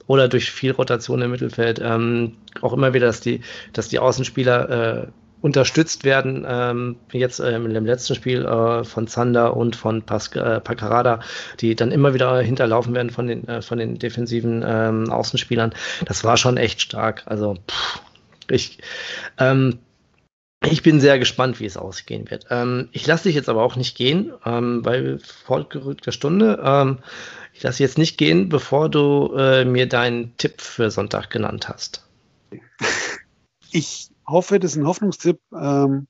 [SPEAKER 1] oder durch viel Rotation im Mittelfeld, ähm, auch immer wieder, dass die, dass die Außenspieler äh, unterstützt werden, ähm, jetzt ähm, in dem letzten Spiel äh, von Zander und von Pas äh, Pacarada, die dann immer wieder hinterlaufen werden von den, äh, von den defensiven ähm, Außenspielern. Das war schon echt stark. Also pff, ich, ähm, ich bin sehr gespannt, wie es ausgehen wird. Ähm, ich lasse dich jetzt aber auch nicht gehen, ähm, weil fortgerückte Stunde. Ähm, ich lasse jetzt nicht gehen, bevor du äh, mir deinen Tipp für Sonntag genannt hast.
[SPEAKER 2] Ich hoffe, das ist ein Hoffnungstipp. Ähm,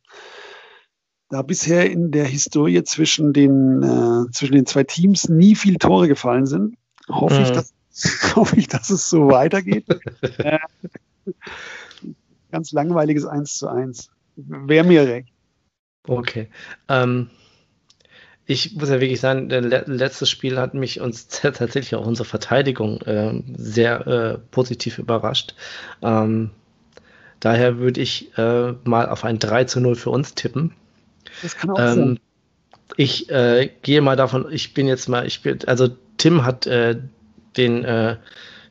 [SPEAKER 2] da bisher in der Historie zwischen den, äh, zwischen den zwei Teams nie viel Tore gefallen sind, hoffe, mhm. ich, dass, hoffe ich, dass es so weitergeht. äh, ganz langweiliges 1 zu 1. Wäre mir recht.
[SPEAKER 1] Okay. Ähm, ich muss ja wirklich sagen, der letzte Spiel hat mich uns tatsächlich auch unsere Verteidigung äh, sehr äh, positiv überrascht. Ähm, Daher würde ich äh, mal auf ein 3 zu 0 für uns tippen. Das kann auch ähm, sein. Ich äh, gehe mal davon, ich bin jetzt mal, ich bin, also Tim hat äh, den, äh,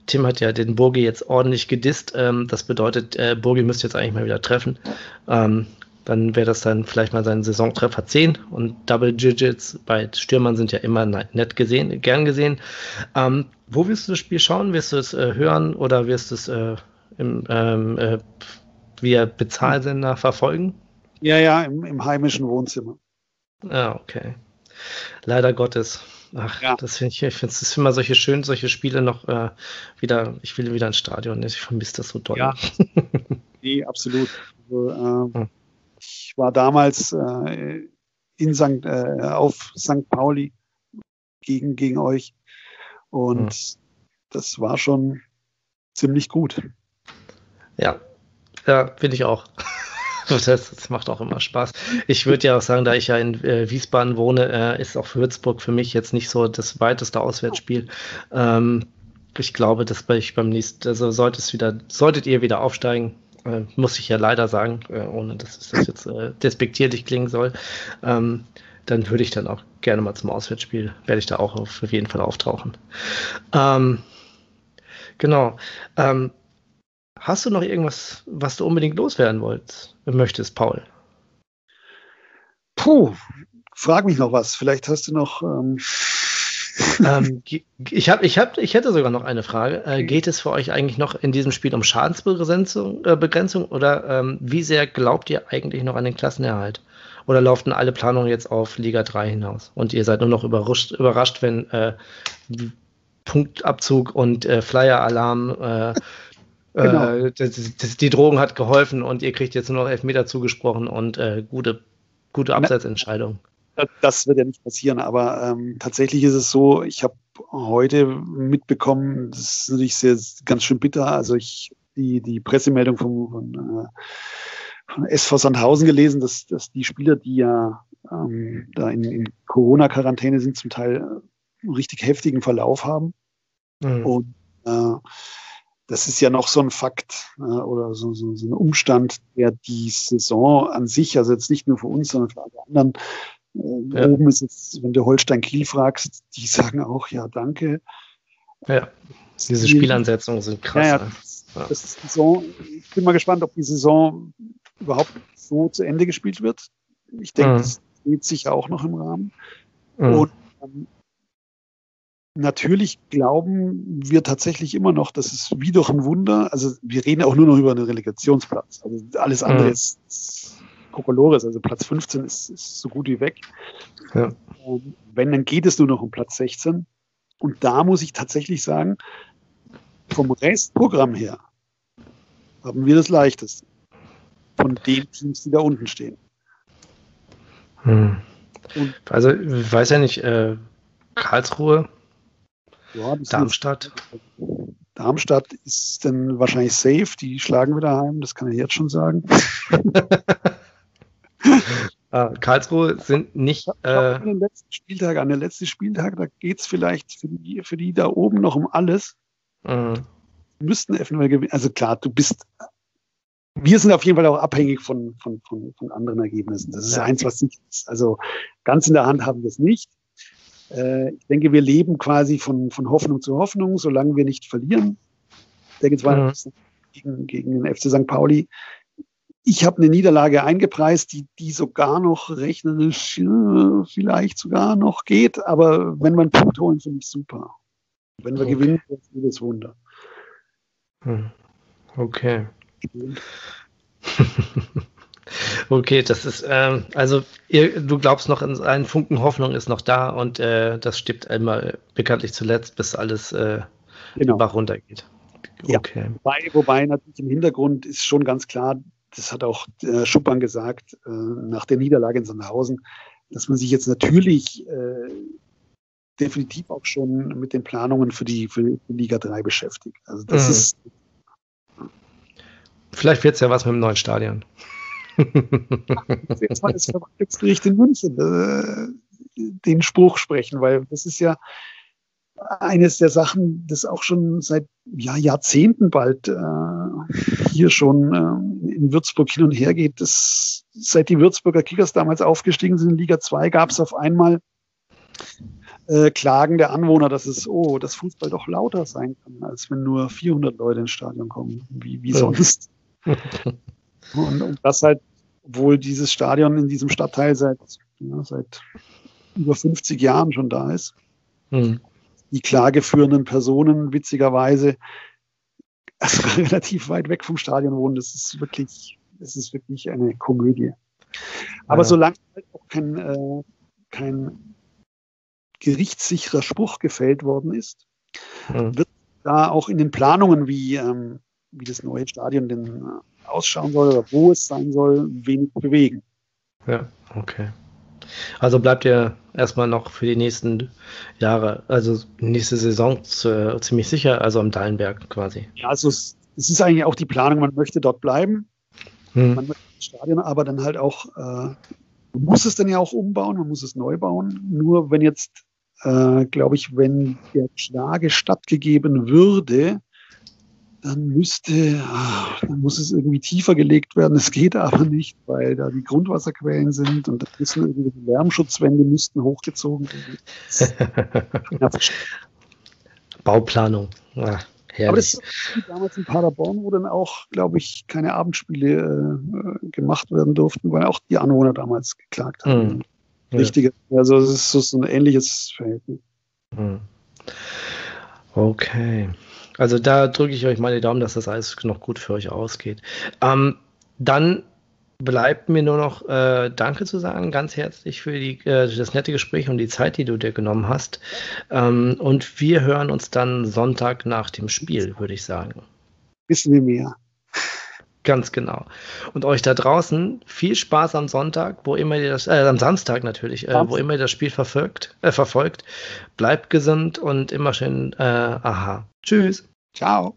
[SPEAKER 1] Tim hat ja den Burgi jetzt ordentlich gedisst. Ähm, das bedeutet, äh, Burgi müsste jetzt eigentlich mal wieder treffen. Ähm, dann wäre das dann vielleicht mal sein Saisontreffer 10 und Double Digits bei Stürmern sind ja immer nett gesehen, gern gesehen. Ähm, wo wirst du das Spiel schauen? Wirst du es äh, hören oder wirst du es äh, im, ähm, äh, via Bezahlsender verfolgen?
[SPEAKER 2] Ja, ja, im, im heimischen Wohnzimmer.
[SPEAKER 1] Ah, okay. Leider Gottes. Ach, ja. das finde ich, ich finde es immer solche schön, solche Spiele noch äh, wieder, ich will wieder ins Stadion, ich vermisse das so doll. Ja,
[SPEAKER 2] nee, absolut. Also, äh, hm. Ich war damals äh, in St., äh, auf St. Pauli gegen, gegen euch und hm. das war schon ziemlich gut.
[SPEAKER 1] Ja, ja, finde ich auch. Das, das, macht auch immer Spaß. Ich würde ja auch sagen, da ich ja in äh, Wiesbaden wohne, äh, ist auch Würzburg für mich jetzt nicht so das weiteste Auswärtsspiel. Ähm, ich glaube, dass ich beim nächsten, also sollte es wieder, solltet ihr wieder aufsteigen, äh, muss ich ja leider sagen, äh, ohne dass es das jetzt äh, despektierlich klingen soll, ähm, dann würde ich dann auch gerne mal zum Auswärtsspiel, werde ich da auch auf jeden Fall auftauchen. Ähm, genau. Ähm, Hast du noch irgendwas, was du unbedingt loswerden wolltest, möchtest, Paul?
[SPEAKER 2] Puh, frag mich noch was. Vielleicht hast du noch. Ähm
[SPEAKER 1] ähm, ich, hab, ich, hab, ich hätte sogar noch eine Frage. Äh, geht es für euch eigentlich noch in diesem Spiel um Schadensbegrenzung äh, Begrenzung, oder ähm, wie sehr glaubt ihr eigentlich noch an den Klassenerhalt? Oder laufen alle Planungen jetzt auf Liga 3 hinaus? Und ihr seid nur noch überrascht, überrascht wenn äh, Punktabzug und äh, Flyer-Alarm äh, Genau. Äh, das, das, die Drogen hat geholfen und ihr kriegt jetzt nur noch Elfmeter zugesprochen und äh, gute, gute Abseitsentscheidung.
[SPEAKER 2] Das wird ja nicht passieren, aber ähm, tatsächlich ist es so, ich habe heute mitbekommen, das ist natürlich sehr ganz schön bitter. Also ich die, die Pressemeldung von, von, äh, von SV Sandhausen gelesen, dass, dass die Spieler, die ja ähm, da in, in Corona-Quarantäne sind, zum Teil einen richtig heftigen Verlauf haben. Mhm. Und äh, das ist ja noch so ein Fakt äh, oder so, so, so ein Umstand, der die Saison an sich, also jetzt nicht nur für uns, sondern für alle anderen, äh, ja. oben ist jetzt, wenn du Holstein Kiel fragst, die sagen auch, ja, danke.
[SPEAKER 1] Ja, diese Spielansetzungen sind krass. Ja, ja, das,
[SPEAKER 2] ja. Das Saison, ich bin mal gespannt, ob die Saison überhaupt so zu Ende gespielt wird. Ich denke, mhm. das dreht sich auch noch im Rahmen. Mhm. Und ähm, Natürlich glauben wir tatsächlich immer noch, dass es wie durch ein Wunder, also wir reden auch nur noch über einen Relegationsplatz. Also alles andere mhm. ist, ist Kokolores, also Platz 15 ist, ist so gut wie weg. Ja. Wenn, dann geht es nur noch um Platz 16. Und da muss ich tatsächlich sagen, vom Restprogramm her haben wir das leichteste. Von den Teams, die da unten stehen.
[SPEAKER 1] Hm. also, ich weiß ja nicht, äh, Karlsruhe ja, Darmstadt.
[SPEAKER 2] Darmstadt ist dann wahrscheinlich safe. Die schlagen wieder heim, das kann ich jetzt schon sagen.
[SPEAKER 1] ah, Karlsruhe sind nicht. Äh,
[SPEAKER 2] an den letzten Spieltag, an den letzten Spieltag, da geht es vielleicht für die, für die da oben noch um alles. Mhm. Müssten eventuell gewinnen. Also klar, du bist. Wir sind auf jeden Fall auch abhängig von, von, von, von anderen Ergebnissen. Das ist ja. eins, was nicht ist. Also ganz in der Hand haben wir es nicht. Äh, ich denke, wir leben quasi von, von Hoffnung zu Hoffnung, solange wir nicht verlieren. Ich denke, es war mhm. gegen, gegen den FC St. Pauli. Ich habe eine Niederlage eingepreist, die, die sogar noch rechnerisch äh, vielleicht sogar noch geht. Aber wenn einen Punkt holen, finde ich super. Wenn wir okay. gewinnen, ist das Wunder.
[SPEAKER 1] Hm. Okay. Okay, das ist, ähm, also ihr, du glaubst noch, in einen Funken Hoffnung ist noch da und äh, das stirbt einmal bekanntlich zuletzt, bis alles äh, genau. Bach runtergeht.
[SPEAKER 2] Okay. Ja, wobei, wobei natürlich im Hintergrund ist schon ganz klar, das hat auch äh, Schuppan gesagt, äh, nach der Niederlage in Sandhausen, dass man sich jetzt natürlich äh, definitiv auch schon mit den Planungen für die, für die Liga 3 beschäftigt. Also das mhm. ist.
[SPEAKER 1] Vielleicht wird es ja was mit dem neuen Stadion
[SPEAKER 2] das Verwaltungsgericht in München äh, den Spruch sprechen, weil das ist ja eines der Sachen, das auch schon seit ja, Jahrzehnten bald äh, hier schon äh, in Würzburg hin und her geht. Das, seit die Würzburger Kickers damals aufgestiegen sind in Liga 2, gab es auf einmal äh, Klagen der Anwohner, dass es, oh, das Fußball doch lauter sein kann, als wenn nur 400 Leute ins Stadion kommen, wie, wie sonst. Und, und das halt obwohl dieses Stadion in diesem Stadtteil seit, ja, seit über 50 Jahren schon da ist. Mhm. Die klageführenden Personen, witzigerweise, relativ weit weg vom Stadion wohnen. Das ist wirklich, das ist wirklich eine Komödie. Aber ja. solange halt auch kein, äh, kein gerichtssicherer Spruch gefällt worden ist, mhm. wird da auch in den Planungen, wie, ähm, wie das neue Stadion denn äh, ausschauen soll oder wo es sein soll, wenig bewegen.
[SPEAKER 1] Ja, okay. Also bleibt ihr erstmal noch für die nächsten Jahre, also nächste Saison zu, ziemlich sicher, also am Dallenberg quasi.
[SPEAKER 2] Ja, also es, es, ist eigentlich auch die Planung, man möchte dort bleiben. Hm. Man möchte das Stadion aber dann halt auch, äh, man muss es dann ja auch umbauen, man muss es neu bauen. Nur wenn jetzt äh, glaube ich, wenn der Klage stattgegeben würde, dann müsste, ach, dann muss es irgendwie tiefer gelegt werden. Es geht aber nicht, weil da die Grundwasserquellen sind und da müssen irgendwie die Lärmschutzwände müssten hochgezogen werden.
[SPEAKER 1] Bauplanung. Ja,
[SPEAKER 2] aber das ist damals in Paderborn, wo dann auch, glaube ich, keine Abendspiele äh, gemacht werden durften, weil auch die Anwohner damals geklagt haben. Mhm richtige. Also es ist so ein ähnliches Verhältnis. Hm.
[SPEAKER 1] Okay. Also da drücke ich euch mal die Daumen, dass das alles noch gut für euch ausgeht. Ähm, dann bleibt mir nur noch äh, Danke zu sagen, ganz herzlich für die, äh, das nette Gespräch und die Zeit, die du dir genommen hast. Ähm, und wir hören uns dann Sonntag nach dem Spiel, würde ich sagen.
[SPEAKER 2] Wissen wir mehr.
[SPEAKER 1] Ganz genau. Und euch da draußen viel Spaß am Sonntag, wo immer ihr das, äh, am Samstag natürlich, äh, wo immer ihr das Spiel verfolgt, äh, verfolgt. Bleibt gesund und immer schön, äh, aha. Tschüss.
[SPEAKER 2] Ciao.